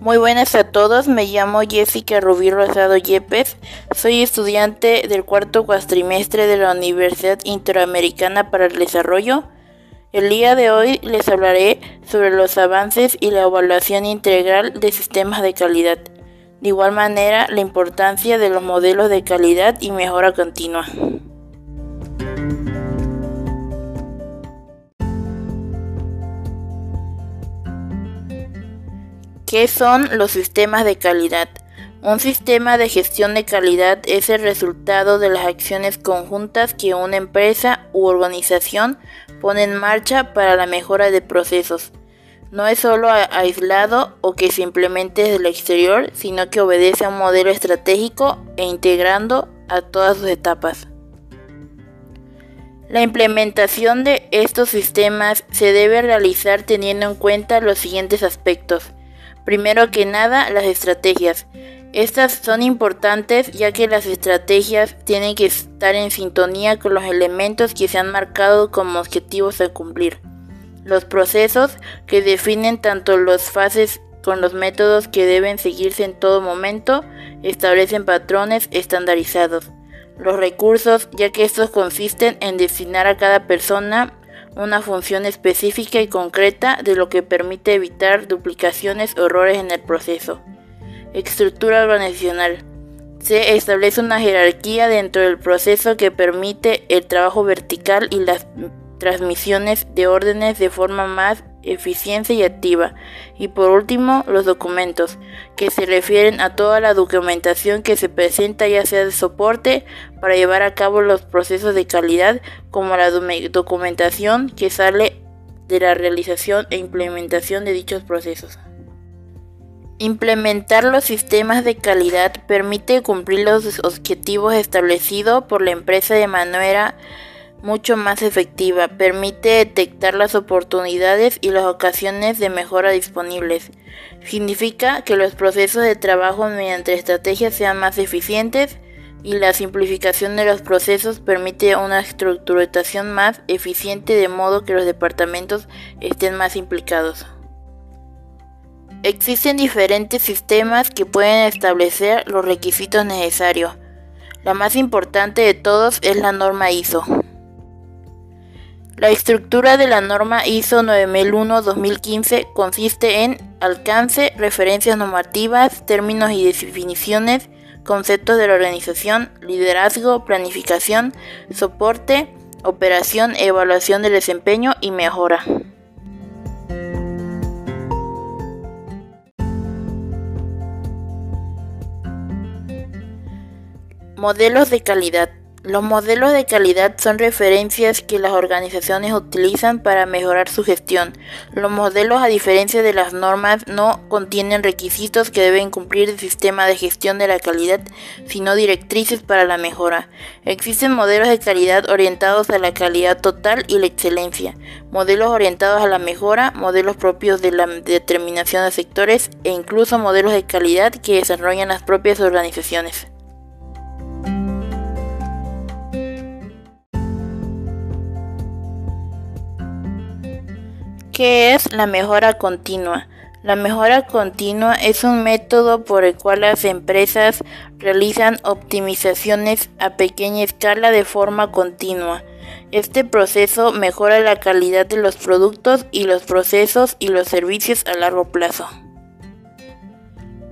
Muy buenas a todos, me llamo Jessica Rubí Rosado Yepes, soy estudiante del cuarto cuatrimestre de la Universidad Interamericana para el Desarrollo. El día de hoy les hablaré sobre los avances y la evaluación integral de sistemas de calidad. De igual manera, la importancia de los modelos de calidad y mejora continua. ¿Qué son los sistemas de calidad? Un sistema de gestión de calidad es el resultado de las acciones conjuntas que una empresa u organización pone en marcha para la mejora de procesos. No es solo aislado o que se implemente desde el exterior, sino que obedece a un modelo estratégico e integrando a todas sus etapas. La implementación de estos sistemas se debe realizar teniendo en cuenta los siguientes aspectos. Primero que nada, las estrategias. Estas son importantes ya que las estrategias tienen que estar en sintonía con los elementos que se han marcado como objetivos a cumplir. Los procesos que definen tanto las fases con los métodos que deben seguirse en todo momento establecen patrones estandarizados. Los recursos, ya que estos consisten en destinar a cada persona una función específica y concreta de lo que permite evitar duplicaciones o errores en el proceso. Estructura organizacional. Se establece una jerarquía dentro del proceso que permite el trabajo vertical y las transmisiones de órdenes de forma más eficiencia y activa. Y por último, los documentos, que se refieren a toda la documentación que se presenta ya sea de soporte para llevar a cabo los procesos de calidad, como la documentación que sale de la realización e implementación de dichos procesos. Implementar los sistemas de calidad permite cumplir los objetivos establecidos por la empresa de manera mucho más efectiva, permite detectar las oportunidades y las ocasiones de mejora disponibles. Significa que los procesos de trabajo mediante estrategias sean más eficientes y la simplificación de los procesos permite una estructuración más eficiente de modo que los departamentos estén más implicados. Existen diferentes sistemas que pueden establecer los requisitos necesarios. La más importante de todos es la norma ISO. La estructura de la norma ISO 9001-2015 consiste en alcance, referencias normativas, términos y definiciones, conceptos de la organización, liderazgo, planificación, soporte, operación, evaluación del desempeño y mejora. Modelos de calidad. Los modelos de calidad son referencias que las organizaciones utilizan para mejorar su gestión. Los modelos, a diferencia de las normas, no contienen requisitos que deben cumplir el sistema de gestión de la calidad, sino directrices para la mejora. Existen modelos de calidad orientados a la calidad total y la excelencia, modelos orientados a la mejora, modelos propios de la determinación de sectores e incluso modelos de calidad que desarrollan las propias organizaciones. ¿Qué es la mejora continua? La mejora continua es un método por el cual las empresas realizan optimizaciones a pequeña escala de forma continua. Este proceso mejora la calidad de los productos y los procesos y los servicios a largo plazo.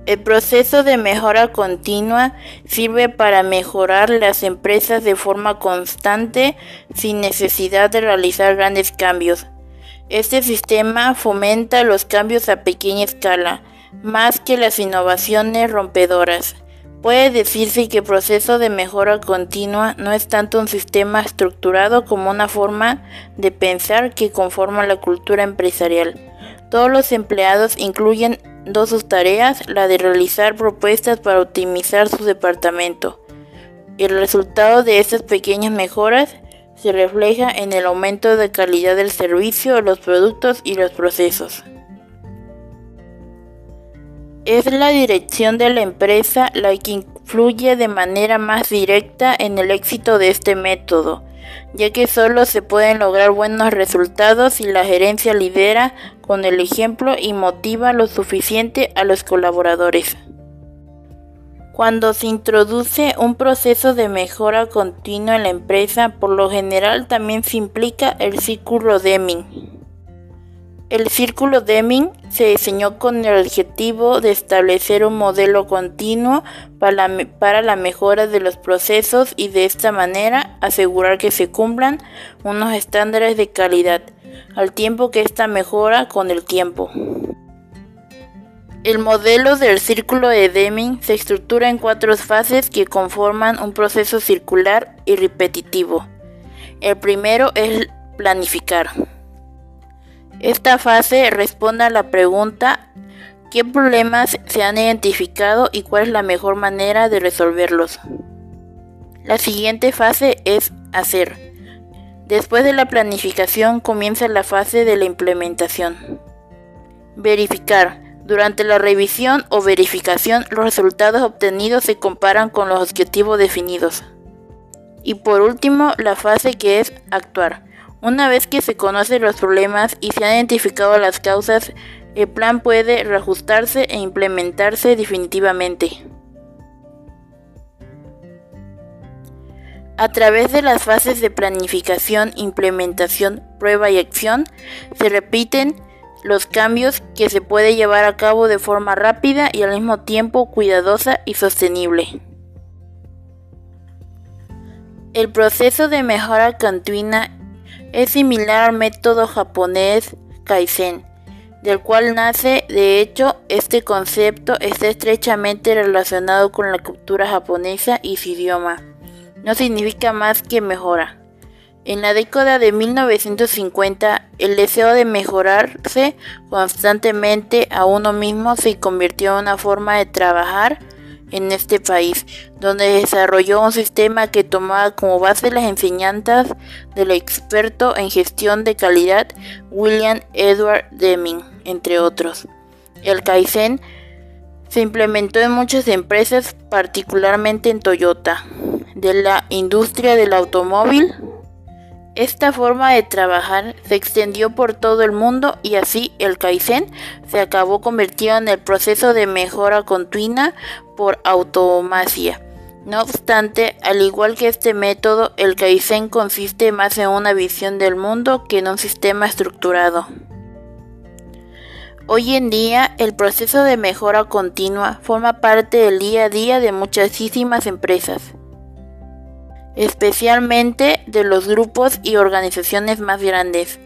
El proceso de mejora continua sirve para mejorar las empresas de forma constante sin necesidad de realizar grandes cambios. Este sistema fomenta los cambios a pequeña escala, más que las innovaciones rompedoras. Puede decirse que el proceso de mejora continua no es tanto un sistema estructurado como una forma de pensar que conforma la cultura empresarial. Todos los empleados incluyen dos sus tareas, la de realizar propuestas para optimizar su departamento. El resultado de estas pequeñas mejoras se refleja en el aumento de calidad del servicio, los productos y los procesos. Es la dirección de la empresa la que influye de manera más directa en el éxito de este método. ya que solo se pueden lograr buenos resultados si la gerencia lidera con el ejemplo y motiva lo suficiente a los colaboradores. Cuando se introduce un proceso de mejora continua en la empresa, por lo general también se implica el círculo Deming. El círculo Deming se diseñó con el objetivo de establecer un modelo continuo para la, para la, mejora de los procesos y de esta manera asegurar que se cumplan unos estándares de calidad, al tiempo que esta mejora con el tiempo. El modelo del círculo de Deming se estructura en cuatro fases que conforman un proceso circular y repetitivo. El primero es planificar. Esta fase responde a la pregunta ¿qué problemas se han identificado y cuál es la mejor manera de resolverlos? La siguiente fase es hacer. Después de la planificación comienza la fase de la implementación. Verificar. Durante la revisión o verificación los resultados obtenidos se comparan con los objetivos definidos. Y por último, la fase que es actuar. Una vez que se conocen los problemas y se han identificado las causas, el plan puede reajustarse e implementarse definitivamente. A través de las fases de planificación, implementación, prueba y acción, se repiten los cambios que se puede llevar a cabo de forma rápida y al mismo tiempo cuidadosa y sostenible. El proceso de mejora continua es similar al método japonés Kaizen, del cual nace, de hecho, este concepto está estrechamente relacionado con la cultura japonesa y su idioma. No significa más que mejora. En la década de 1950, el deseo de mejorarse constantemente a uno mismo se convirtió en una forma de trabajar en este país, donde desarrolló un sistema que tomaba como base las enseñanzas del experto en gestión de calidad William Edward Deming, entre otros. El Kaizen se implementó en muchas empresas, particularmente en Toyota, de la industria del automóvil, esta forma de trabajar se extendió por todo el mundo y así el Kaizen se acabó convirtiendo en el proceso de mejora continua por automacia. No obstante, al igual que este método, el Kaizen consiste más en una visión del mundo que en un sistema estructurado. Hoy en día, el proceso de mejora continua forma parte del día a día de muchísimas empresas especialmente de los grupos y organizaciones más grandes.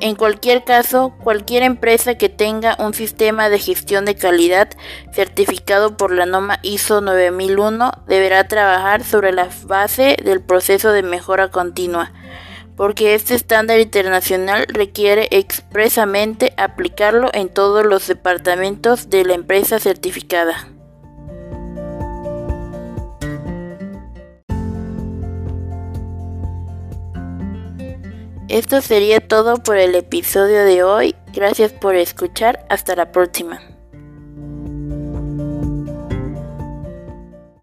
En cualquier caso, cualquier empresa que tenga un sistema de gestión de calidad certificado por la norma ISO 9001 deberá trabajar sobre la base del proceso de mejora continua, porque este estándar internacional requiere expresamente aplicarlo en todos los departamentos de la empresa certificada. Esto sería todo por el episodio de hoy. Gracias por escuchar. Hasta la próxima.